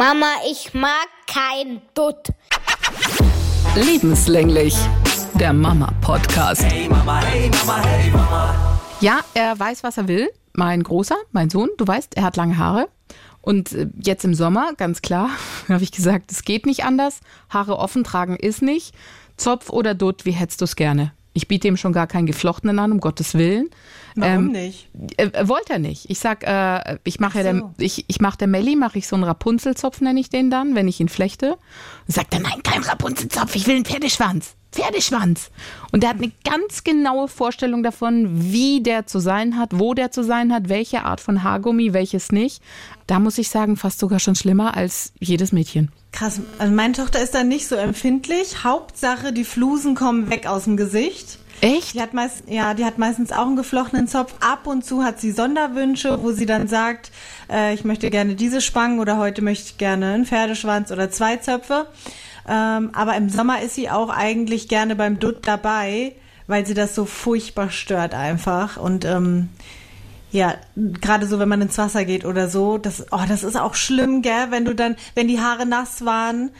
Mama, ich mag kein Dutt. Lebenslänglich. Der Mama-Podcast. Hey Mama, hey Mama, hey Mama. Ja, er weiß, was er will. Mein Großer, mein Sohn, du weißt, er hat lange Haare. Und äh, jetzt im Sommer, ganz klar, habe ich gesagt, es geht nicht anders. Haare offen tragen ist nicht. Zopf oder Dutt, wie hättest du es gerne? Ich biete ihm schon gar keinen geflochtenen an, um Gottes Willen. Warum ähm, nicht? Äh, wollte er nicht. Ich sag, äh, ich mache so. ja der, ich, ich mache der Melli, mache ich so einen Rapunzelzopf, nenne ich den dann, wenn ich ihn flechte. Und sagt er, nein, kein Rapunzelzopf, ich will einen Pferdeschwanz. Pferdeschwanz. Und der hat eine ganz genaue Vorstellung davon, wie der zu sein hat, wo der zu sein hat, welche Art von Haargummi, welches nicht. Da muss ich sagen, fast sogar schon schlimmer als jedes Mädchen. Krass. Also meine Tochter ist da nicht so empfindlich. Hauptsache, die Flusen kommen weg aus dem Gesicht. Echt? Die hat meist, ja, die hat meistens auch einen geflochtenen Zopf. Ab und zu hat sie Sonderwünsche, wo sie dann sagt, äh, ich möchte gerne diese Spangen oder heute möchte ich gerne einen Pferdeschwanz oder zwei Zöpfe. Ähm, aber im Sommer ist sie auch eigentlich gerne beim Dutt dabei, weil sie das so furchtbar stört einfach. Und ähm, ja, gerade so, wenn man ins Wasser geht oder so, das, oh, das ist auch schlimm, gell, wenn du dann, wenn die Haare nass waren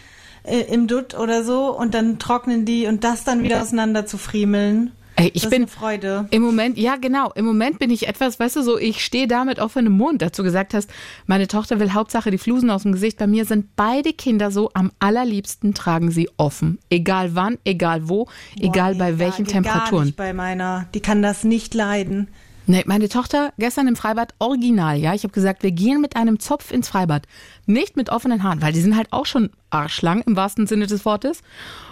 äh, im Dutt oder so und dann trocknen die und das dann wieder auseinander zu friemeln. Ich das bin Freude. Im Moment, ja genau, im Moment bin ich etwas, weißt du, so ich stehe da mit offenem Mund, dazu gesagt hast, meine Tochter will Hauptsache die Flusen aus dem Gesicht. Bei mir sind beide Kinder so, am allerliebsten tragen sie offen, egal wann, egal wo, Boah, egal bei welchen ja, Temperaturen. Gar nicht bei meiner, die kann das nicht leiden. Nee, meine Tochter gestern im Freibad original, ja. Ich habe gesagt, wir gehen mit einem Zopf ins Freibad. Nicht mit offenen Haaren, weil die sind halt auch schon arschlang im wahrsten Sinne des Wortes.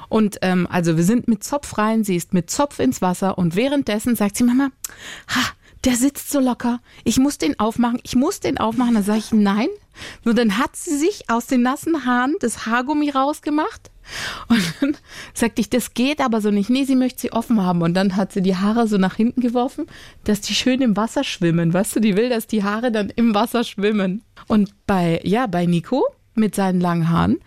Und ähm, also wir sind mit Zopf rein, sie ist mit Zopf ins Wasser und währenddessen sagt sie, Mama, ha, der sitzt so locker. Ich muss den aufmachen, ich muss den aufmachen. Dann sage ich, nein. Nur dann hat sie sich aus den nassen Haaren das Haargummi rausgemacht und dann sagte ich, das geht aber so nicht. Nee, sie möchte sie offen haben. Und dann hat sie die Haare so nach hinten geworfen, dass die schön im Wasser schwimmen. Weißt du, die will, dass die Haare dann im Wasser schwimmen. Und bei, ja, bei Nico mit seinen langen Haaren,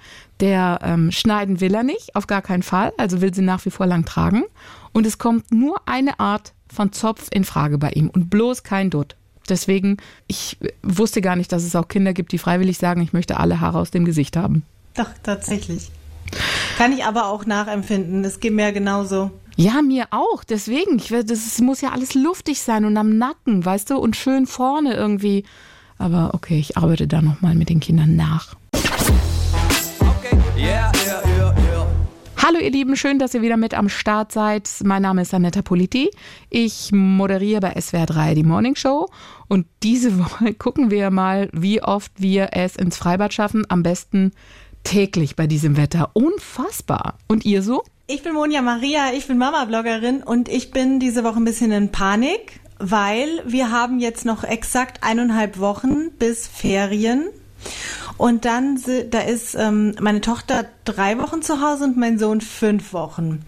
der ähm, schneiden will er nicht, auf gar keinen Fall. Also will sie nach wie vor lang tragen. Und es kommt nur eine Art von Zopf in Frage bei ihm und bloß kein Dutt. Deswegen, ich wusste gar nicht, dass es auch Kinder gibt, die freiwillig sagen, ich möchte alle Haare aus dem Gesicht haben. Doch, tatsächlich. Kann ich aber auch nachempfinden. Das geht mir genauso. Ja, mir auch. Deswegen, ich, das muss ja alles luftig sein und am Nacken, weißt du, und schön vorne irgendwie. Aber okay, ich arbeite da nochmal mit den Kindern nach. Hallo ihr Lieben, schön, dass ihr wieder mit am Start seid. Mein Name ist Anetta Politi. Ich moderiere bei SWR 3 die Morning Show und diese Woche gucken wir mal, wie oft wir es ins Freibad schaffen. Am besten täglich bei diesem Wetter. Unfassbar. Und ihr so? Ich bin Monja Maria, ich bin Mama-Bloggerin und ich bin diese Woche ein bisschen in Panik, weil wir haben jetzt noch exakt eineinhalb Wochen bis Ferien. Und dann, da ist ähm, meine Tochter drei Wochen zu Hause und mein Sohn fünf Wochen.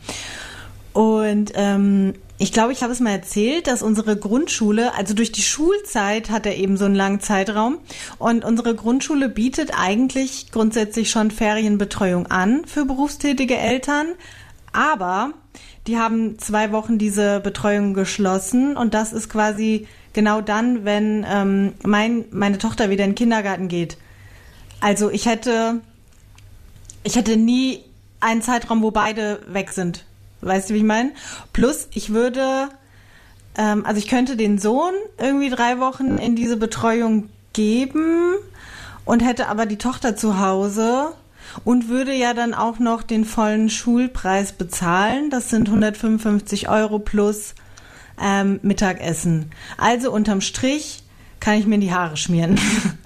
Und ähm, ich glaube, ich habe es mal erzählt, dass unsere Grundschule, also durch die Schulzeit hat er eben so einen langen Zeitraum und unsere Grundschule bietet eigentlich grundsätzlich schon Ferienbetreuung an für berufstätige Eltern, aber die haben zwei Wochen diese Betreuung geschlossen und das ist quasi genau dann, wenn ähm, mein, meine Tochter wieder in den Kindergarten geht. Also ich hätte, ich hätte nie einen Zeitraum, wo beide weg sind Weißt du, wie ich meine? Plus, ich würde, ähm, also ich könnte den Sohn irgendwie drei Wochen in diese Betreuung geben und hätte aber die Tochter zu Hause und würde ja dann auch noch den vollen Schulpreis bezahlen. Das sind 155 Euro plus ähm, Mittagessen. Also unterm Strich kann ich mir in die Haare schmieren.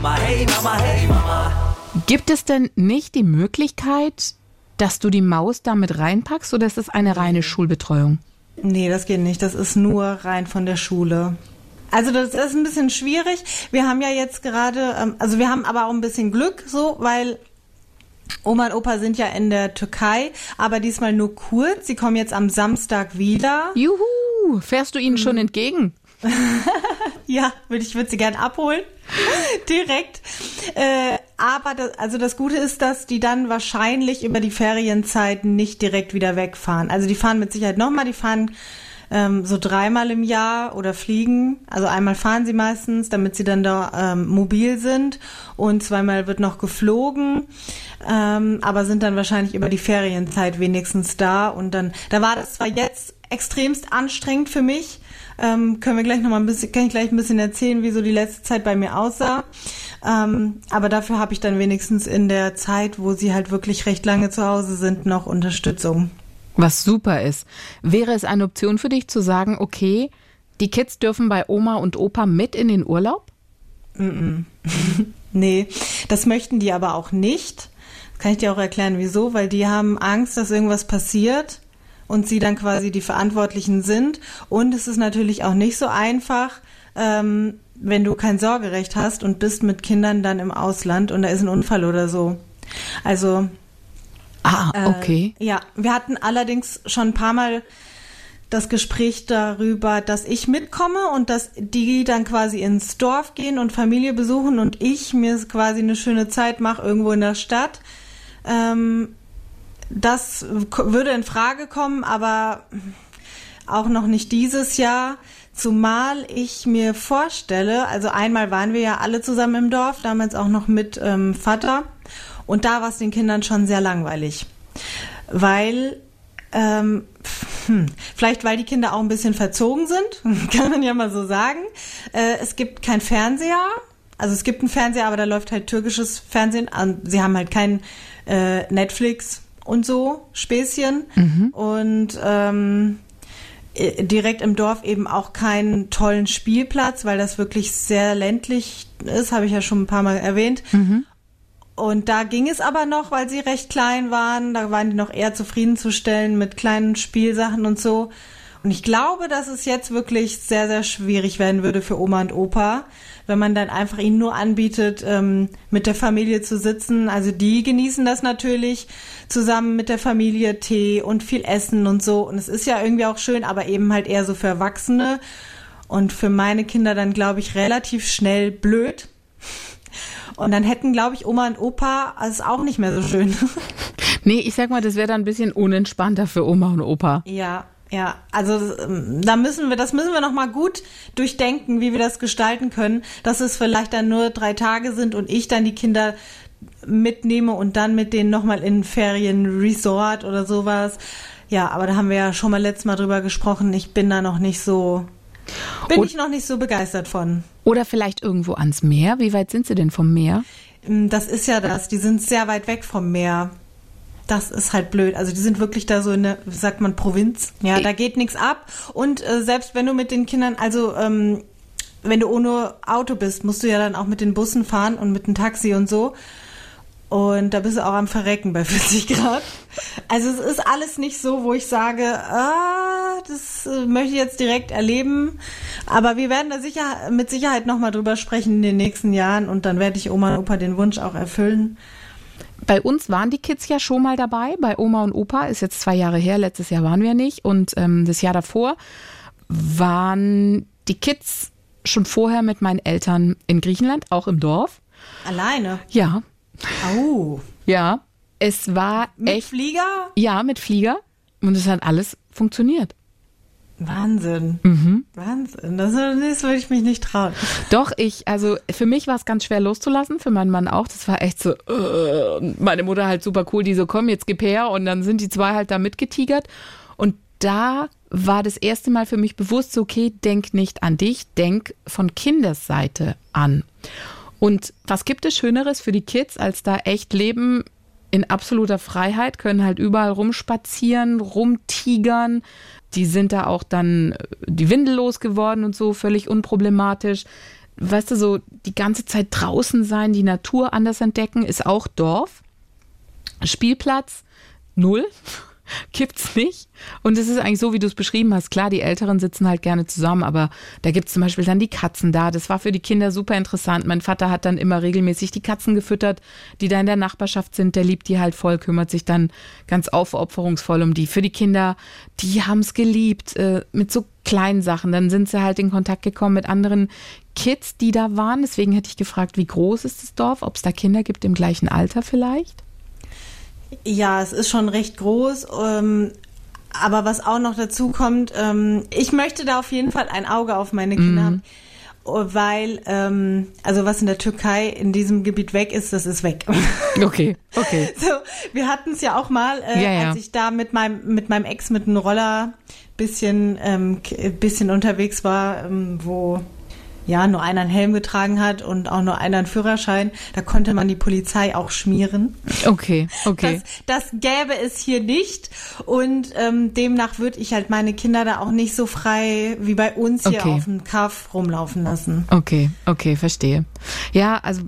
Hey Mama, hey Mama, hey Mama. Gibt es denn nicht die Möglichkeit, dass du die Maus damit reinpackst oder ist das eine reine Schulbetreuung? Nee, das geht nicht. Das ist nur rein von der Schule. Also das ist ein bisschen schwierig. Wir haben ja jetzt gerade, ähm, also wir haben aber auch ein bisschen Glück so, weil Oma und Opa sind ja in der Türkei, aber diesmal nur kurz. Sie kommen jetzt am Samstag wieder. Juhu, fährst du ihnen schon mhm. entgegen? ja, würde ich würde sie gern abholen. Direkt. Äh, aber das, also das Gute ist, dass die dann wahrscheinlich über die Ferienzeiten nicht direkt wieder wegfahren. Also die fahren mit Sicherheit nochmal, die fahren ähm, so dreimal im Jahr oder fliegen. Also einmal fahren sie meistens, damit sie dann da ähm, mobil sind und zweimal wird noch geflogen, ähm, aber sind dann wahrscheinlich über die Ferienzeit wenigstens da und dann, da war das zwar jetzt extremst anstrengend für mich, ähm, können wir gleich noch mal ein bisschen, kann ich gleich ein bisschen erzählen, wie so die letzte Zeit bei mir aussah. Ähm, aber dafür habe ich dann wenigstens in der Zeit, wo sie halt wirklich recht lange zu Hause sind, noch Unterstützung. Was super ist. Wäre es eine Option für dich zu sagen, okay, die Kids dürfen bei Oma und Opa mit in den Urlaub? Mm -mm. nee, das möchten die aber auch nicht. Das kann ich dir auch erklären, wieso, weil die haben Angst, dass irgendwas passiert und sie dann quasi die Verantwortlichen sind. Und es ist natürlich auch nicht so einfach, ähm, wenn du kein Sorgerecht hast und bist mit Kindern dann im Ausland und da ist ein Unfall oder so. Also Ah, okay. Äh, ja, wir hatten allerdings schon ein paar Mal das Gespräch darüber, dass ich mitkomme und dass die dann quasi ins Dorf gehen und Familie besuchen und ich mir quasi eine schöne Zeit mache irgendwo in der Stadt. Ähm, das würde in Frage kommen, aber auch noch nicht dieses Jahr. Zumal ich mir vorstelle, also einmal waren wir ja alle zusammen im Dorf, damals auch noch mit ähm, Vater. Und da war es den Kindern schon sehr langweilig. Weil, ähm, hm, vielleicht weil die Kinder auch ein bisschen verzogen sind, kann man ja mal so sagen. Äh, es gibt kein Fernseher. Also es gibt einen Fernseher, aber da läuft halt türkisches Fernsehen. Sie haben halt kein äh, Netflix und so Späßchen. Mhm. Und ähm, äh, direkt im Dorf eben auch keinen tollen Spielplatz, weil das wirklich sehr ländlich ist, habe ich ja schon ein paar Mal erwähnt. Mhm. Und da ging es aber noch, weil sie recht klein waren. Da waren die noch eher zufriedenzustellen mit kleinen Spielsachen und so. Und ich glaube, dass es jetzt wirklich sehr, sehr schwierig werden würde für Oma und Opa, wenn man dann einfach ihnen nur anbietet, ähm, mit der Familie zu sitzen. Also die genießen das natürlich zusammen mit der Familie Tee und viel Essen und so. Und es ist ja irgendwie auch schön, aber eben halt eher so für Erwachsene. Und für meine Kinder dann, glaube ich, relativ schnell blöd. Und dann hätten, glaube ich, Oma und Opa es auch nicht mehr so schön. nee, ich sag mal, das wäre dann ein bisschen unentspannter für Oma und Opa. Ja, ja, also ähm, da müssen wir, das müssen wir noch mal gut durchdenken, wie wir das gestalten können, dass es vielleicht dann nur drei Tage sind und ich dann die Kinder mitnehme und dann mit denen noch mal in Ferienresort oder sowas. Ja, aber da haben wir ja schon mal letztes Mal drüber gesprochen. Ich bin da noch nicht so bin und, ich noch nicht so begeistert von. Oder vielleicht irgendwo ans Meer. Wie weit sind Sie denn vom Meer? Mm, das ist ja das. Die sind sehr weit weg vom Meer. Das ist halt blöd. Also die sind wirklich da so in der, wie sagt man, Provinz. Ja, da geht nichts ab. Und äh, selbst wenn du mit den Kindern, also ähm, wenn du ohne Auto bist, musst du ja dann auch mit den Bussen fahren und mit dem Taxi und so. Und da bist du auch am Verrecken bei 40 Grad. Also es ist alles nicht so, wo ich sage, ah, das äh, möchte ich jetzt direkt erleben. Aber wir werden da sicher, mit Sicherheit nochmal drüber sprechen in den nächsten Jahren und dann werde ich Oma und Opa den Wunsch auch erfüllen. Bei uns waren die Kids ja schon mal dabei, bei Oma und Opa, ist jetzt zwei Jahre her, letztes Jahr waren wir nicht. Und ähm, das Jahr davor waren die Kids schon vorher mit meinen Eltern in Griechenland, auch im Dorf. Alleine? Ja, Oh. Ja, es war mit echt. Flieger? Ja, mit Flieger. Und es hat alles funktioniert. Wahnsinn. Mhm. Wahnsinn. Das, das würde ich mich nicht trauen. Doch, ich, also für mich war es ganz schwer loszulassen, für meinen Mann auch. Das war echt so, uh, meine Mutter halt super cool, die so, komm, jetzt gib her. Und dann sind die zwei halt da mitgetigert. Und da war das erste Mal für mich bewusst, so, okay, denk nicht an dich, denk von Kindesseite an. Und was gibt es Schöneres für die Kids, als da echt leben in absoluter Freiheit, können halt überall rumspazieren, rumtigern. Die sind da auch dann äh, die Windel losgeworden und so, völlig unproblematisch. Weißt du, so die ganze Zeit draußen sein, die Natur anders entdecken, ist auch Dorf. Spielplatz, null. Gibt's nicht. Und es ist eigentlich so, wie du es beschrieben hast. Klar, die Älteren sitzen halt gerne zusammen, aber da gibt's zum Beispiel dann die Katzen da. Das war für die Kinder super interessant. Mein Vater hat dann immer regelmäßig die Katzen gefüttert, die da in der Nachbarschaft sind. Der liebt die halt voll, kümmert sich dann ganz aufopferungsvoll um die. Für die Kinder, die haben's geliebt, äh, mit so kleinen Sachen. Dann sind sie halt in Kontakt gekommen mit anderen Kids, die da waren. Deswegen hätte ich gefragt, wie groß ist das Dorf? Ob es da Kinder gibt im gleichen Alter vielleicht? Ja, es ist schon recht groß. Ähm, Aber was auch noch dazu kommt, ähm, ich möchte da auf jeden Fall ein Auge auf meine Kinder haben. Weil, ähm, also was in der Türkei in diesem Gebiet weg ist, das ist weg. Okay, okay. So, wir hatten es ja auch mal, äh, Ja, ja. als ich da mit meinem mit meinem Ex mit einem Roller bisschen ähm, bisschen unterwegs war, ähm, wo ja nur einer einen Helm getragen hat und auch nur einer einen Führerschein. Da konnte man die Polizei auch schmieren. Okay, okay. Das, das gäbe es hier nicht und ähm, demnach würde ich halt meine Kinder da auch nicht so frei wie bei uns hier Okay. auf dem Kaff rumlaufen lassen. Okay, okay, verstehe. Ja, also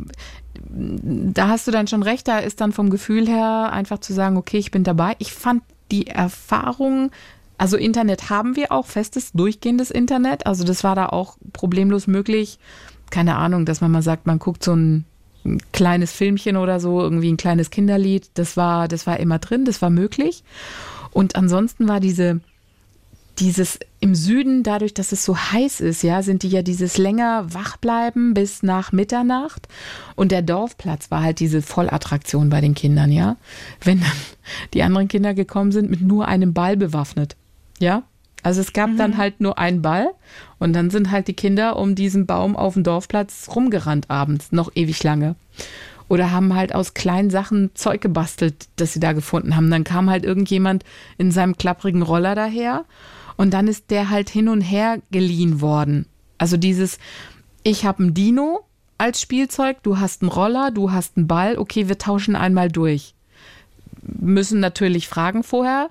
da hast du dann schon recht, da ist dann vom Gefühl her einfach zu sagen, okay, ich bin dabei. Ich fand die Erfahrung, also Internet haben wir auch, festes, durchgehendes Internet, also das war da auch problemlos möglich. Keine Ahnung, dass man mal sagt, man guckt so ein ein kleines Filmchen oder so, irgendwie ein kleines Kinderlied, das war, das war immer drin, das war möglich. Und ansonsten war diese, dieses im Süden, dadurch, dass es so heiß ist, ja, sind die ja dieses länger wach bleiben bis nach Mitternacht. Und der Dorfplatz war halt diese Vollattraktion bei den Kindern, ja. Wenn dann die anderen Kinder gekommen sind mit nur einem Ball bewaffnet, ja. Also es gab dann halt nur einen Ball und dann sind halt die Kinder um diesen Baum auf dem Dorfplatz rumgerannt abends, noch ewig lange. Oder haben halt aus kleinen Sachen Zeug gebastelt, das sie da gefunden haben. Dann kam halt irgendjemand in seinem klapprigen Roller daher und dann ist der halt hin und her geliehen worden. Also dieses, ich habe ein Dino als Spielzeug, du hast einen Roller, du hast einen Ball, okay, wir tauschen einmal durch. Müssen natürlich fragen vorher.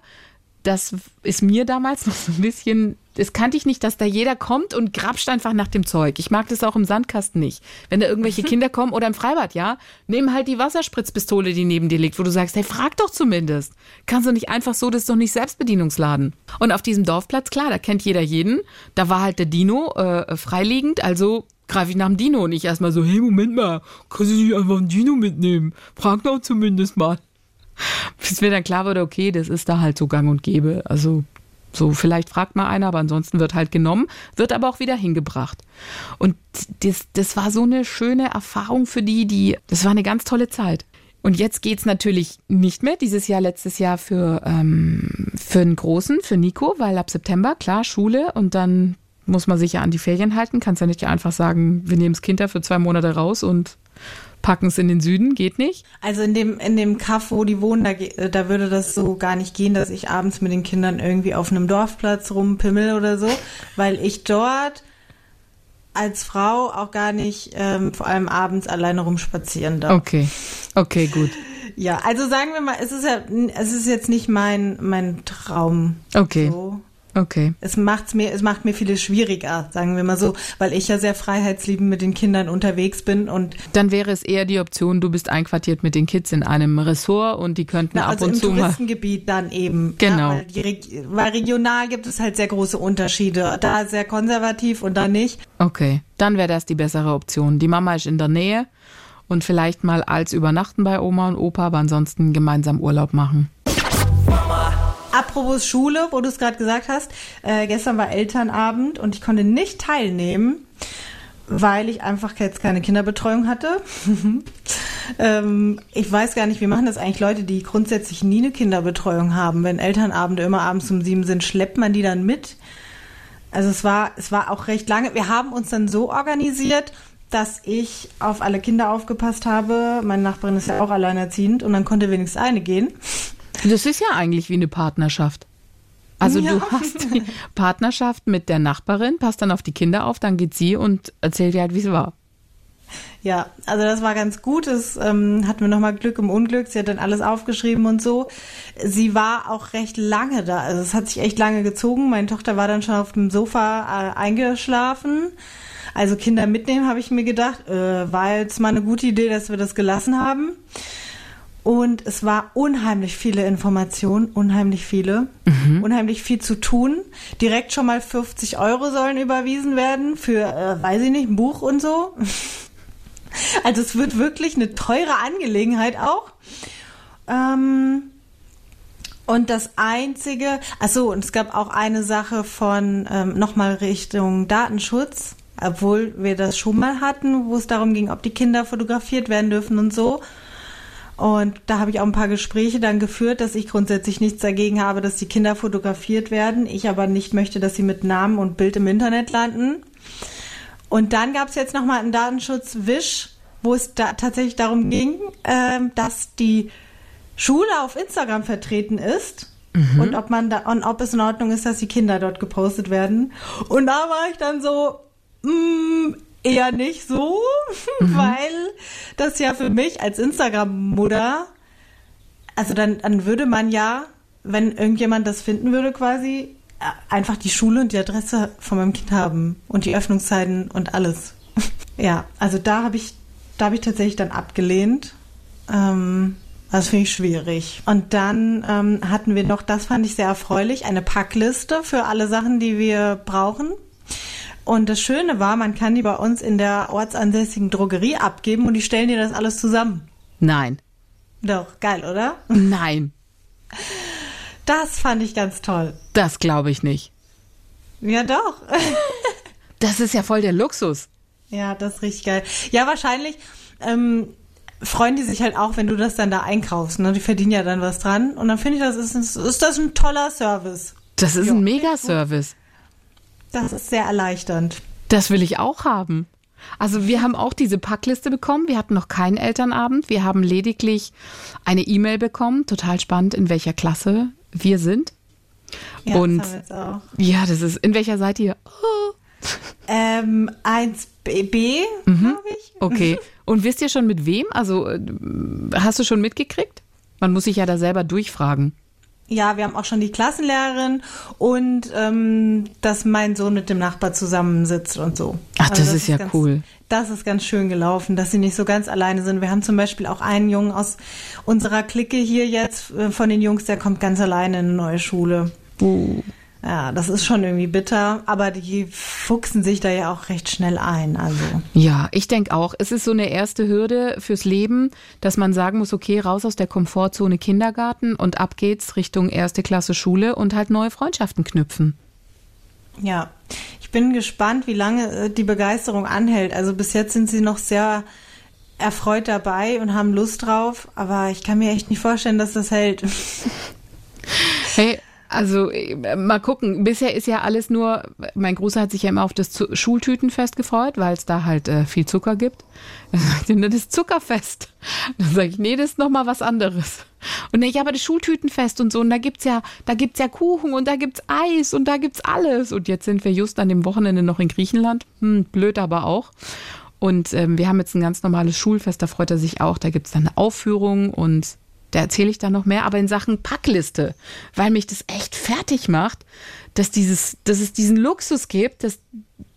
Das ist mir damals noch so ein bisschen, das kannte ich nicht, dass da jeder kommt und grapscht einfach nach dem Zeug. Ich mag das auch im Sandkasten nicht. Wenn da irgendwelche Kinder kommen oder im Freibad, ja, nehmen halt die Wasserspritzpistole, die neben dir liegt, wo du sagst, hey, frag doch zumindest. Kannst du nicht einfach so, das ist doch nicht Selbstbedienungsladen. Und auf diesem Dorfplatz, klar, da kennt jeder jeden. Da war halt der Dino äh, freiliegend, also greife ich nach dem Dino und ich erstmal so, hey, Moment mal, kannst du nicht einfach einen Dino mitnehmen? Frag doch zumindest mal bis mir dann klar wurde, okay, das ist da halt so gang und gäbe. Also so, vielleicht fragt mal einer, aber ansonsten wird halt genommen, wird aber auch wieder hingebracht. Und das, das war so eine schöne Erfahrung für die, die, das war eine ganz tolle Zeit. Und jetzt geht's natürlich nicht mehr, dieses Jahr, letztes Jahr für, ähm, für einen Großen, für Nico, weil ab September, klar, Schule und dann muss man sich ja an die Ferien halten. Kannst ja nicht einfach sagen, wir nehmen das Kind da für zwei Monate raus und packen es in den Süden, geht nicht. Also in dem in dem Kaff, wo die wohnen, da, da würde das so gar nicht gehen, dass ich abends mit den Kindern irgendwie auf einem Dorfplatz rumpimmel oder so, weil ich dort als Frau auch gar nicht ähm, vor allem abends alleine rumspazieren darf. Okay, okay, gut. Ja, also sagen wir mal, es ist ja es ist jetzt nicht mein mein Traum. Okay. So. Okay. Es macht's mir, es macht mir vieles schwieriger, sagen wir mal so, weil ich ja sehr freiheitsliebend mit den Kindern unterwegs bin und Dann wäre es eher die Option, du bist einquartiert mit den Kids in einem Ressort und die könnten Na, ab also und im zu mal. Touristengebiet dann eben. Genau. Ja, weil, die, weil regional gibt es halt sehr große Unterschiede. Da sehr konservativ und da nicht. Okay, dann wäre das die bessere Option. Die Mama ist in der Nähe und vielleicht mal als übernachten bei Oma und Opa, aber ansonsten gemeinsam Urlaub machen. Apropos Schule, wo du es gerade gesagt hast, äh, gestern war Elternabend und ich konnte nicht teilnehmen, weil ich einfach jetzt keine Kinderbetreuung hatte. ähm, ich weiß gar nicht, wie machen das eigentlich Leute, die grundsätzlich nie eine Kinderbetreuung haben. Wenn Elternabende immer abends um sieben sind, schleppt man die dann mit? Also es war, es war auch recht lange. Wir haben uns dann so organisiert, dass ich auf alle Kinder aufgepasst habe. Meine Nachbarin ist ja auch alleinerziehend und dann konnte wenigstens eine gehen. Das ist ja eigentlich wie eine Partnerschaft. Also Ja. du hast die Partnerschaft mit der Nachbarin, passt dann auf die Kinder auf, dann geht sie und erzählt dir halt, wie es war. Ja, also das war ganz gut. Es ähm, hatten wir nochmal Glück im Unglück. Sie hat dann alles aufgeschrieben und so. Sie war auch recht lange da. Also es hat sich echt lange gezogen. Meine Tochter war dann schon auf dem Sofa äh, eingeschlafen. Also Kinder mitnehmen, habe ich mir gedacht. Äh, war jetzt mal eine gute Idee, dass wir das gelassen haben. Und es war unheimlich viele Informationen, unheimlich viele, unheimlich viel zu tun. Direkt schon mal 50 Euro sollen überwiesen werden für, äh, weiß ich nicht, ein Buch und so. Also es wird wirklich eine teure Angelegenheit auch. Ähm, und das einzige, ach so, und es gab auch eine Sache von ähm, nochmal Richtung Datenschutz, obwohl wir das schon mal hatten, wo es darum ging, ob die Kinder fotografiert werden dürfen und so. Und da habe ich auch ein paar Gespräche dann geführt, dass ich grundsätzlich nichts dagegen habe, dass die Kinder fotografiert werden. Ich aber nicht möchte, dass sie mit Namen und Bild im Internet landen. Und dann gab es jetzt nochmal einen Datenschutz-Wisch, wo es da tatsächlich darum ging, äh, dass die Schule auf Instagram vertreten ist. Mhm. Und ob man da, und ob es in Ordnung ist, dass die Kinder dort gepostet werden. Und da war ich dann so, mh, mm, eher nicht so, mhm. weil das ja für mich als Instagram-Mutter, also dann, dann würde man ja, wenn irgendjemand das finden würde, quasi äh, einfach die Schule und die Adresse von meinem Kind haben und die Öffnungszeiten und alles. ja, also da habe ich, da habe ich tatsächlich dann abgelehnt. Ähm, das finde ich schwierig. Und dann ähm, hatten wir noch, das fand ich sehr erfreulich, eine Packliste für alle Sachen, die wir brauchen. Und das Schöne war, man kann die bei uns in der ortsansässigen Drogerie abgeben und die stellen dir das alles zusammen. Nein. Doch, geil, oder? Nein. Das fand ich ganz toll. Das glaube ich nicht. Ja, doch. das ist ja voll der Luxus. Ja, das ist richtig geil. Ja, wahrscheinlich ähm, freuen die sich halt auch, wenn du das dann da einkaufst. Ne? Die verdienen ja dann was dran. Und dann finde ich, das ist, ist das ein toller Service. Das ist jo. ein Mega-Service. Das ist sehr erleichternd. Das will ich auch haben. Also wir haben auch diese Packliste bekommen. Wir hatten noch keinen Elternabend. Wir haben lediglich eine E-Mail bekommen. Total spannend, in welcher Klasse wir sind. Ja, Und das haben wir ja, das ist in welcher seid ihr? Oh. Ähm, 1b, mhm. glaube ich. Okay. Und wisst ihr schon mit wem? Also äh, hast du schon mitgekriegt? Man muss sich ja da selber durchfragen. Ja, wir haben auch schon die Klassenlehrerin und ähm, dass mein Sohn mit dem Nachbar zusammensitzt und so. Ach, das, also das ist ja ganz, cool. Das ist ganz schön gelaufen, dass sie nicht so ganz alleine sind. Wir haben zum Beispiel auch einen Jungen aus unserer Clique hier jetzt äh, von den Jungs, der kommt ganz alleine in eine neue Schule. Uh. Ja, das ist schon irgendwie bitter, aber die fuchsen sich da ja auch recht schnell ein. Also. Ja, ich denke auch, es ist so eine erste Hürde fürs Leben, dass man sagen muss, okay, raus aus der Komfortzone Kindergarten und ab geht's Richtung erste Klasse Schule und halt neue Freundschaften knüpfen. Ja, ich bin gespannt, wie lange äh, die Begeisterung anhält. Also bis jetzt sind sie noch sehr erfreut dabei und haben Lust drauf, aber ich kann mir echt nicht vorstellen, dass das hält. Hey, also äh, mal gucken. Bisher ist ja alles nur, mein Großer hat sich ja immer auf das Schultütenfest gefreut, weil es da halt äh, viel Zucker gibt. Dann sagt er, das ist Zuckerfest. Dann sage ich, nee, das ist nochmal was anderes. Und ich, ja, aber das Schultütenfest und so, und da gibt's ja, da gibt's ja Kuchen und da gibt's Eis und da gibt's alles. Und jetzt sind wir just an dem Wochenende noch in Griechenland. Hm, blöd aber auch. Und ähm, wir haben jetzt ein ganz normales Schulfest, da freut er sich auch. Da gibt's dann eine Aufführung und da erzähle ich dann noch mehr, aber in Sachen Packliste, weil mich das echt fertig macht, dass dieses, dass es diesen Luxus gibt, dass,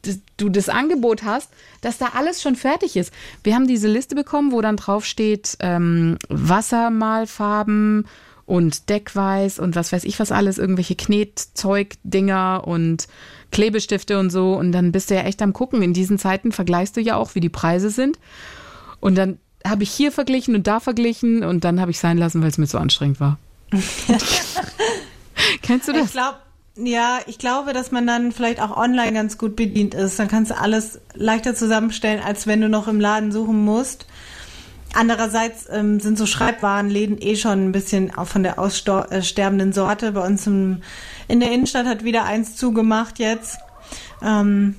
dass du das Angebot hast, dass da alles schon fertig ist. Wir haben diese Liste bekommen, wo dann drauf steht ähm, Wassermalfarben und Deckweiß und was weiß ich was alles, irgendwelche Knetzeugdinger und Klebestifte und so. Und dann bist du ja echt am gucken. In diesen Zeiten vergleichst du ja auch, wie die Preise sind. Und dann habe ich hier verglichen und da verglichen und dann habe ich sein lassen, weil es mir so anstrengend war. Kennst du das? Ich glaube, ja, ich glaube, dass man dann vielleicht auch online ganz gut bedient ist. Dann kannst du alles leichter zusammenstellen, als wenn du noch im Laden suchen musst. Andererseits ähm, sind so Schreibwarenläden eh schon ein bisschen auch von der aussterbenden Sorte. Bei uns im, in der Innenstadt hat wieder eins zugemacht jetzt. Ähm,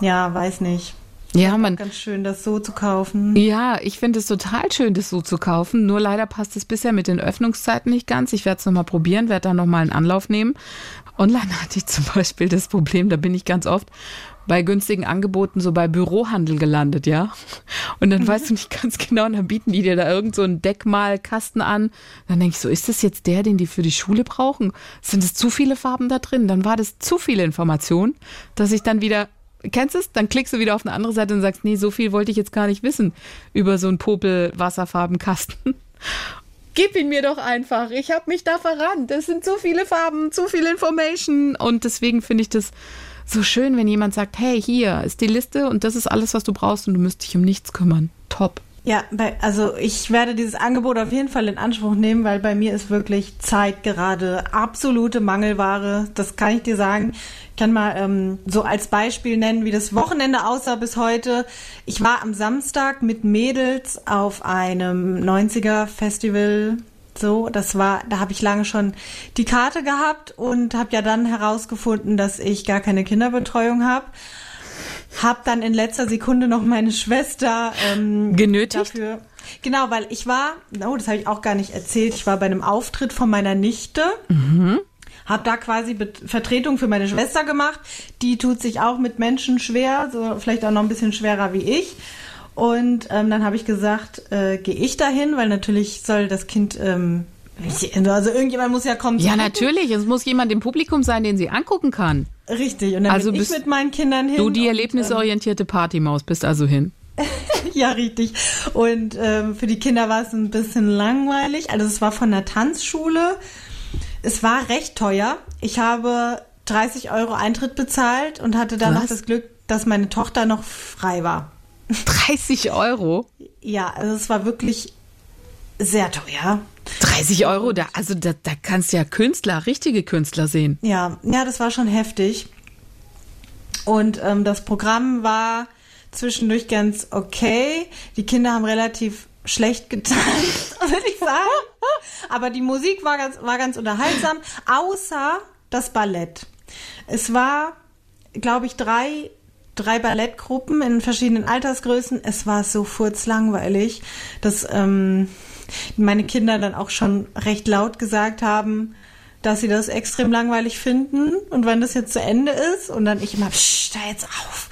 ja, weiß nicht. Ja, man. Ganz schön, das so zu kaufen. Ja, ich finde es total schön, das so zu kaufen. Nur leider passt es bisher mit den Öffnungszeiten nicht ganz. Ich werde es nochmal probieren, werde da nochmal einen Anlauf nehmen. Online hatte ich zum Beispiel das Problem, da bin ich ganz oft bei günstigen Angeboten so bei Bürohandel gelandet, ja. Und dann mhm. weißt du nicht ganz genau, und dann bieten die dir da irgend so einen Deckmalkasten an. Dann denke ich so, ist das jetzt der, den die für die Schule brauchen? Sind es zu viele Farben da drin? Dann war das zu viele Informationen, dass ich dann wieder Kennst es? Dann klickst du wieder auf eine andere Seite und sagst, nee, so viel wollte ich jetzt gar nicht wissen über so einen Popel-Wasserfarbenkasten. Gib ihn mir doch einfach. Ich habe mich da verrannt. Es sind so viele Farben, zu viel Information. Und deswegen finde ich das so schön, wenn jemand sagt, hey, hier ist die Liste und das ist alles, was du brauchst und du müsst dich um nichts kümmern. Top. Ja, also ich werde dieses Angebot auf jeden Fall in Anspruch nehmen, weil bei mir ist wirklich Zeit gerade absolute Mangelware. Das kann ich dir sagen. Ich kann mal ähm, so als Beispiel nennen, wie das Wochenende aussah bis heute. Ich war am Samstag mit Mädels auf einem 90er Festival. So, das war, da habe ich lange schon die Karte gehabt und habe ja dann herausgefunden, dass ich gar keine Kinderbetreuung habe hab dann in letzter Sekunde noch meine Schwester ähm, genötigt. Dafür, genau, weil ich war, oh, das habe ich auch gar nicht erzählt. Ich war bei einem Auftritt von meiner Nichte. Mhm. Hab da quasi Vertretung für meine Schwester gemacht. Die tut sich auch mit Menschen schwer, so vielleicht auch noch ein bisschen schwerer wie ich. Und ähm, dann habe ich gesagt, äh, gehe ich dahin, weil natürlich soll das Kind ähm, also irgendjemand muss ja kommen. Ja, natürlich. Es muss jemand im Publikum sein, den sie angucken kann. Richtig. Und dann also bin ich mit meinen Kindern hin. Du die erlebnisorientierte Partymaus bist also hin. ja, richtig. Und ähm, für die Kinder war es ein bisschen langweilig. Also es war von der Tanzschule. Es war recht teuer. Ich habe 30 Euro Eintritt bezahlt und hatte dann noch das Glück, dass meine Tochter noch frei war. 30 Euro? Ja, also es war wirklich sehr teuer. 30 Euro, da, also da, da kannst du ja Künstler, richtige Künstler sehen. Ja, ja, das war schon heftig. Und ähm, das Programm war zwischendurch ganz okay. Die Kinder haben relativ schlecht getanzt, würde ich sagen. Aber die Musik war ganz, war ganz unterhaltsam, außer das Ballett. Es war, glaube ich, drei, drei Ballettgruppen in verschiedenen Altersgrößen. Es war so furzlangweilig, dass ähm, meine Kinder dann auch schon recht laut gesagt haben, dass sie das extrem langweilig finden und wann das jetzt zu Ende ist. Und dann ich immer, psch, da jetzt auf.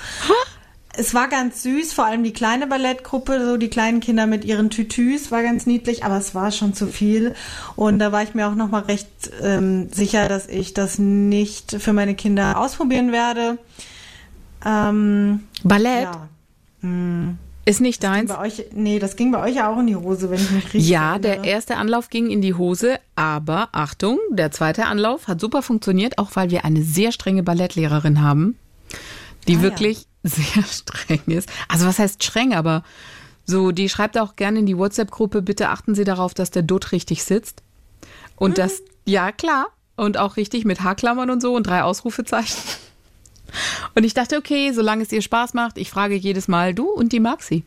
Es war ganz süß, vor allem die kleine Ballettgruppe, so die kleinen Kinder mit ihren Tütüs, war ganz niedlich, aber es war schon zu viel. Und da war ich mir auch nochmal recht ähm, sicher, dass ich das nicht für meine Kinder ausprobieren werde. Ähm, Ballett? Ja. Hm. Ist nicht das deins? Bei euch, nee, das ging bei euch ja auch in die Hose, wenn ich mich richtig Ja, erinnere. der erste Anlauf ging in die Hose, aber Achtung, der zweite Anlauf hat super funktioniert, auch weil wir eine sehr strenge Ballettlehrerin haben, die ah, wirklich ja. sehr streng ist. Also was heißt streng, aber so, die schreibt auch gerne in die WhatsApp-Gruppe, bitte achten Sie darauf, dass der Dutt richtig sitzt. Und mhm. das, ja klar, und auch richtig mit Haarklammern und so und drei Ausrufezeichen. Und ich dachte, okay, solange es ihr Spaß macht, ich frage jedes Mal, du und die mag sie.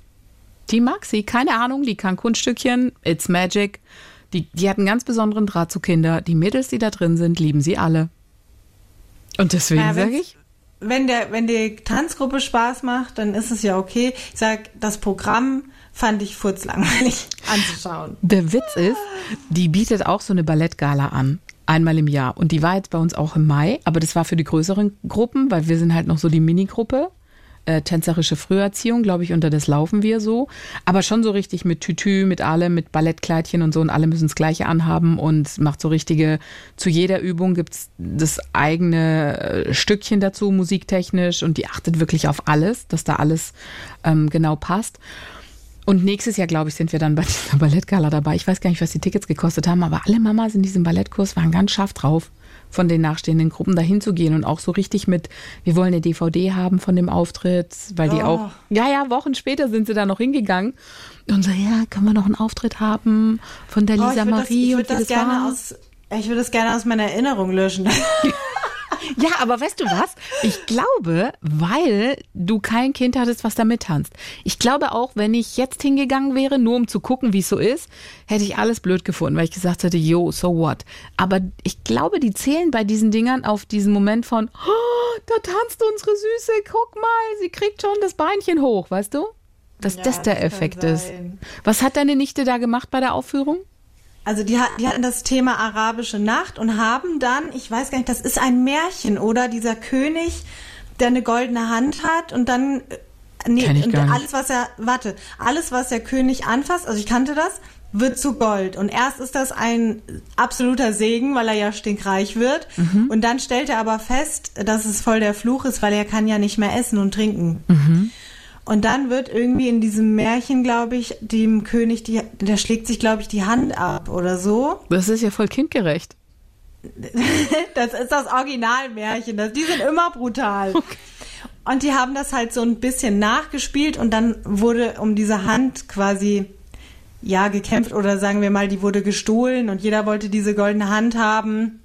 Die mag sie, keine Ahnung, die kann Kunststückchen, it's magic. Die, die hat einen ganz besonderen Draht zu Kindern. Die Mädels, die da drin sind, lieben sie alle. Und deswegen ja, sage ich. Wenn, der, wenn die Tanzgruppe Spaß macht, dann ist es ja okay. Ich sag, das Programm fand ich furzlangweilig anzuschauen. Der Witz ist, die bietet auch so eine Ballettgala an einmal im Jahr. Und die war jetzt bei uns auch im Mai, aber das war für die größeren Gruppen, weil wir sind halt noch so die Minigruppe. Äh, tänzerische Früherziehung, glaube ich, unter das laufen wir so. Aber schon so richtig mit Tütü, mit allem, mit Ballettkleidchen und so und alle müssen das Gleiche anhaben und macht so richtige, zu jeder Übung gibt's das eigene äh, Stückchen dazu, musiktechnisch und die achtet wirklich auf alles, dass da alles ähm, genau passt. Und nächstes Jahr, glaube ich, sind wir dann bei dieser Ballettgala dabei. Ich weiß gar nicht, was die Tickets gekostet haben, aber alle Mamas in diesem Ballettkurs waren ganz scharf drauf, von den nachstehenden Gruppen dahin zu gehen und auch so richtig mit, wir wollen eine DVD haben von dem Auftritt, weil die oh. auch, ja, ja, Wochen später sind sie da noch hingegangen und so, ja, können wir noch einen Auftritt haben von der Lisa oh, Marie das, und wie das war. Aus, ich würde das gerne aus meiner Erinnerung löschen. Ja, aber weißt du was? Ich glaube, weil du kein Kind hattest, was da mittanzt. Ich glaube auch, wenn ich jetzt hingegangen wäre, nur um zu gucken, wie es so ist, hätte ich alles blöd gefunden, weil ich gesagt hätte, yo, so what. Aber ich glaube, die zählen bei diesen Dingern auf diesen Moment von, oh, da tanzt unsere Süße, guck mal, sie kriegt schon das Beinchen hoch, weißt du? Dass ja, das der das Effekt ist. Was hat deine Nichte da gemacht bei der Aufführung? Also die, die hatten das Thema arabische Nacht und haben dann, ich weiß gar nicht, das ist ein Märchen, oder? Dieser König, der eine goldene Hand hat und dann äh, nee, und alles was er warte, alles was der König anfasst, also ich kannte das, wird zu Gold und erst ist das ein absoluter Segen, weil er ja stinkreich wird mhm. und dann stellt er aber fest, dass es voll der Fluch ist, weil er kann ja nicht mehr essen und trinken. Mhm. Und dann wird irgendwie in diesem Märchen, glaube ich, dem König, die, der schlägt sich, glaube ich, die Hand ab oder so. Das ist ja voll kindgerecht. das ist das Originalmärchen. Das, die sind immer brutal. Okay. Und die haben das halt so ein bisschen nachgespielt und dann wurde um diese Hand quasi ja gekämpft oder sagen wir mal, die wurde gestohlen und jeder wollte diese goldene Hand haben.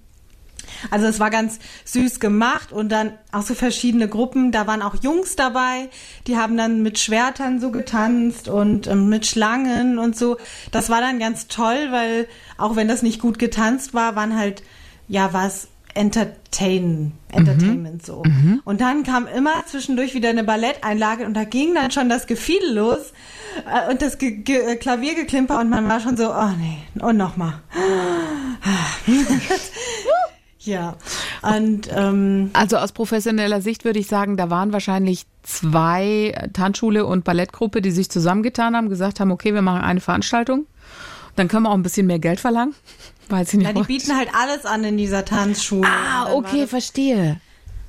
Also es war ganz süß gemacht und dann auch so verschiedene Gruppen. Da waren auch Jungs dabei, die haben dann mit Schwertern so getanzt und ähm, mit Schlangen und so. Das war dann ganz toll, weil auch wenn das nicht gut getanzt war, waren halt, ja, was Entertain, Entertainment mhm. so. Mhm. Und dann kam immer zwischendurch wieder eine Balletteinlage und da ging dann schon das Gefiedel los äh, und das Ge Ge Klaviergeklimper und man war schon so, oh nee, und nochmal. Ja, und ähm, also aus professioneller Sicht würde ich sagen, da waren wahrscheinlich zwei Tanzschule und Ballettgruppe, die sich zusammengetan haben, gesagt haben, okay, wir machen eine Veranstaltung, dann können wir auch ein bisschen mehr Geld verlangen, weil sie nicht. Ja, die bieten halt alles an in dieser Tanzschule. Ah, okay, verstehe.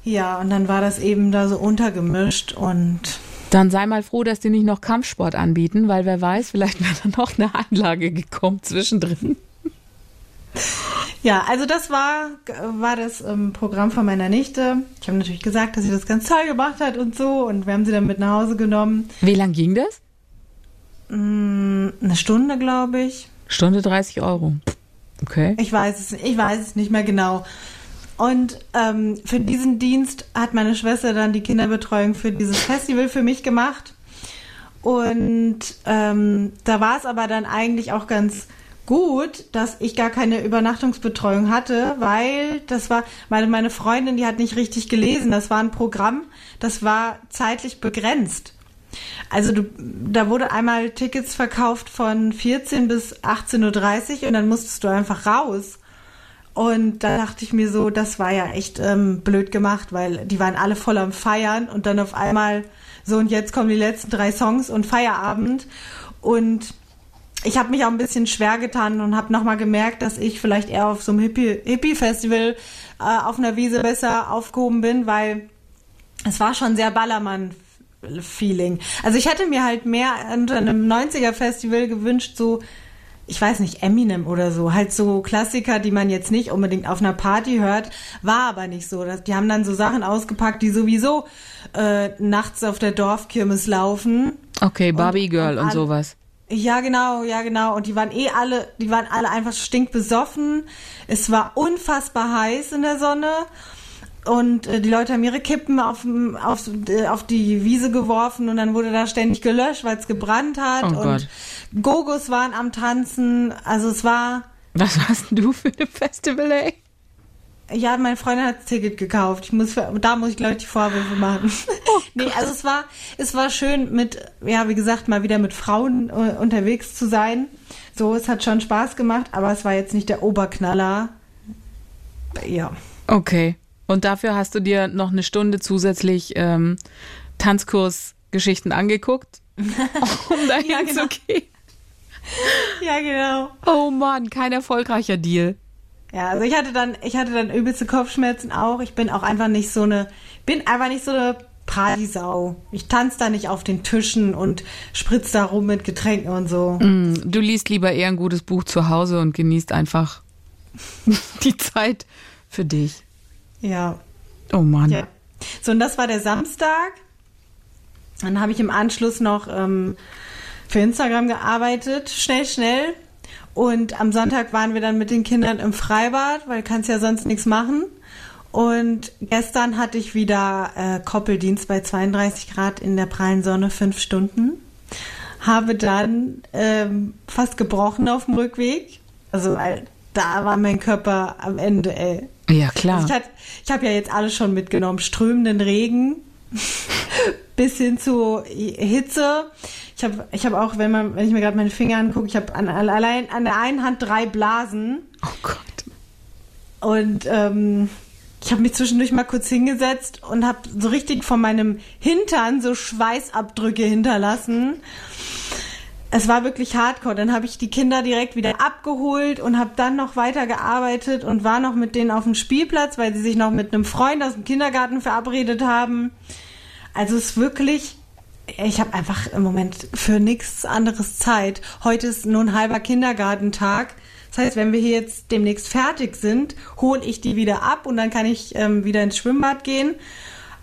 Ja, und dann war das eben da so untergemischt und dann sei mal froh, dass die nicht noch Kampfsport anbieten, weil wer weiß, vielleicht wäre dann noch eine Anlage gekommen zwischendrin. Ja, also das war, war das ähm, Programm von meiner Nichte. Ich habe natürlich gesagt, dass sie das ganz toll gemacht hat und so. Und wir haben sie dann mit nach Hause genommen. Wie lang ging das? Mm, eine Stunde, glaube ich. Stunde 30 Euro. Okay. Ich weiß es, ich weiß es nicht mehr genau. Und ähm, für diesen Dienst hat meine Schwester dann die Kinderbetreuung für dieses Festival für mich gemacht. Und ähm, da war es aber dann eigentlich auch ganz gut, dass ich gar keine Übernachtungsbetreuung hatte, weil das war, meine, meine Freundin, die hat nicht richtig gelesen. Das war ein Programm, das war zeitlich begrenzt. Also du, da wurde einmal Tickets verkauft von 14 bis 18.30 Uhr und dann musstest du einfach raus. Und da dachte ich mir so, das war ja echt ähm, blöd gemacht, weil die waren alle voll am Feiern und dann auf einmal so und jetzt kommen die letzten drei Songs und Feierabend. Und ich habe mich auch ein bisschen schwer getan und habe nochmal gemerkt, dass ich vielleicht eher auf so einem Hippie-Festival äh, auf einer Wiese besser aufgehoben bin, weil es war schon sehr Ballermann-Feeling. Also ich hätte mir halt mehr unter einem 90er-Festival gewünscht, so, ich weiß nicht, Eminem oder so, halt so Klassiker, die man jetzt nicht unbedingt auf einer Party hört, war aber nicht so. Die haben dann so Sachen ausgepackt, die sowieso äh, nachts auf der Dorfkirmes laufen. Okay, Barbie und, Girl und, und sowas. Ja, genau, ja, genau. Und die waren eh alle, die waren alle einfach stinkbesoffen. Es war unfassbar heiß in der Sonne. Und äh, die Leute haben ihre Kippen auf, auf, äh, auf die Wiese geworfen und dann wurde da ständig gelöscht, weil es gebrannt hat. Oh und Gott. Gogos waren am Tanzen. Also es war. Was hast denn du für ein Festival, ey? Ja, meine Freundin hat das Ticket gekauft. Ich muss, da muss ich glaube ich die Vorwürfe machen. Oh nee, also es war, es war schön mit, ja, wie gesagt, mal wieder mit Frauen äh, unterwegs zu sein. So, es hat schon Spaß gemacht, aber es war jetzt nicht der Oberknaller. Ja. Okay. Und dafür hast du dir noch eine Stunde zusätzlich ähm, Tanzkursgeschichten angeguckt, um dahin ja, genau. zu gehen. Ja, genau. Oh Mann, kein erfolgreicher Deal. Ja, also ich hatte dann, ich hatte dann übelste Kopfschmerzen auch. Ich bin auch einfach nicht so eine, bin einfach nicht so eine Partysau. Ich tanze da nicht auf den Tischen und spritze da rum mit Getränken und so. Mm, du liest lieber eher ein gutes Buch zu Hause und genießt einfach die Zeit für dich. Ja. Oh Mann. Ja. So, und das war der Samstag. Dann habe ich im Anschluss noch ähm, für Instagram gearbeitet. Schnell, schnell. Und am Sonntag waren wir dann mit den Kindern im Freibad, weil kannst ja sonst nichts machen. Und gestern hatte ich wieder äh, Koppeldienst bei 32 Grad in der prallen Sonne, fünf Stunden. Habe dann ähm, fast gebrochen auf dem Rückweg. Also weil da war mein Körper am Ende, ey. Ja, klar. Also ich, ich habe ja jetzt alles schon mitgenommen. Strömenden Regen bis hin zu Hitze. Ich habe ich hab auch, wenn man, wenn ich mir gerade meine Finger angucke, ich habe an, allein an der einen Hand drei Blasen. Oh Gott. Und ähm, ich habe mich zwischendurch mal kurz hingesetzt und habe so richtig von meinem Hintern so Schweißabdrücke hinterlassen. Es war wirklich hardcore. Dann habe ich die Kinder direkt wieder abgeholt und habe dann noch weiter gearbeitet und war noch mit denen auf dem Spielplatz, weil sie sich noch mit einem Freund aus dem Kindergarten verabredet haben. Also es ist wirklich ich habe einfach im Moment für nichts anderes Zeit. Heute ist nur ein halber Kindergartentag. Das heißt, wenn wir hier jetzt demnächst fertig sind, hole ich die wieder ab und dann kann ich ähm, wieder ins Schwimmbad gehen.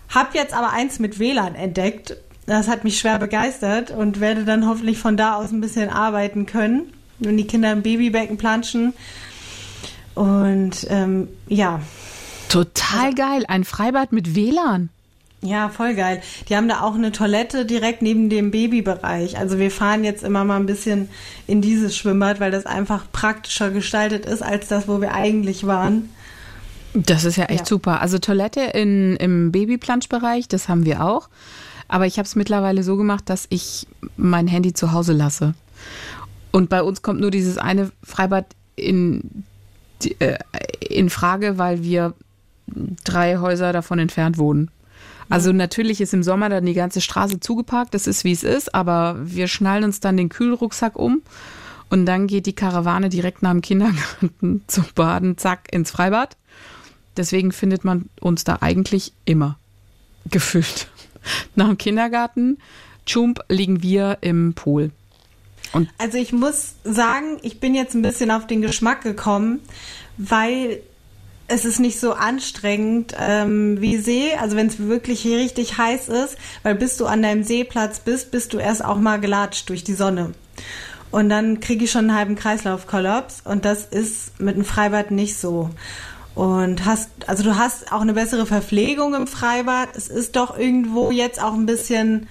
Hab jetzt aber eins mit WLAN entdeckt. Das hat mich schwer begeistert und werde dann hoffentlich von da aus ein bisschen arbeiten können, wenn die Kinder im Babybecken planschen. Und ähm, ja. Total geil, ein Freibad mit WLAN. Ja, voll geil. Die haben da auch eine Toilette direkt neben dem Babybereich. Also wir fahren jetzt immer mal ein bisschen in dieses Schwimmbad, weil das einfach praktischer gestaltet ist als das, wo wir eigentlich waren. Das ist ja echt Ja. super. Also Toilette in, im Babyplanschbereich, das haben wir auch. Aber ich habe es mittlerweile so gemacht, dass ich mein Handy zu Hause lasse. Und bei uns kommt nur dieses eine Freibad in, äh, in Frage, weil wir drei Häuser davon entfernt wohnen. Also natürlich ist im Sommer dann die ganze Straße zugeparkt, das ist wie es ist, aber wir schnallen uns dann den Kühlrucksack um und dann geht die Karawane direkt nach dem Kindergarten zum Baden, zack, ins Freibad. Deswegen findet man uns da eigentlich immer gefüllt. Nach dem Kindergarten, Tschump, liegen wir im Pool. Also ich muss sagen, ich bin jetzt ein bisschen auf den Geschmack gekommen, weil es ist nicht so anstrengend ähm, wie See. Also wenn es wirklich richtig heiß ist, weil bis du an deinem Seeplatz bist, bist du erst auch mal gelatscht durch die Sonne. Und dann kriege ich schon einen halben Kreislaufkollaps und das ist mit dem Freibad nicht so. Und hast, also du hast auch eine bessere Verpflegung im Freibad. Es ist doch irgendwo jetzt auch ein bisschen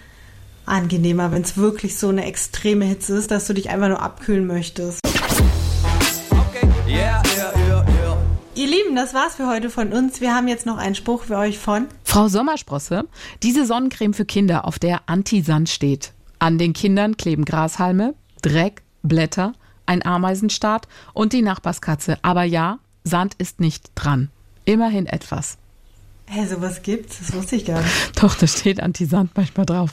angenehmer, wenn es wirklich so eine extreme Hitze ist, dass du dich einfach nur abkühlen möchtest. Ihr Lieben, das war's für heute von uns. Wir haben jetzt noch einen Spruch für euch von. Frau Sommersprosse, diese Sonnencreme für Kinder, auf der Anti-Sand steht. An den Kindern kleben Grashalme, Dreck, Blätter, ein Ameisenstaat und die Nachbarskatze. Aber ja, Sand ist nicht dran. Immerhin etwas. Hä, sowas gibt's? Das wusste ich gar nicht. Doch, da steht Anti-Sand manchmal drauf.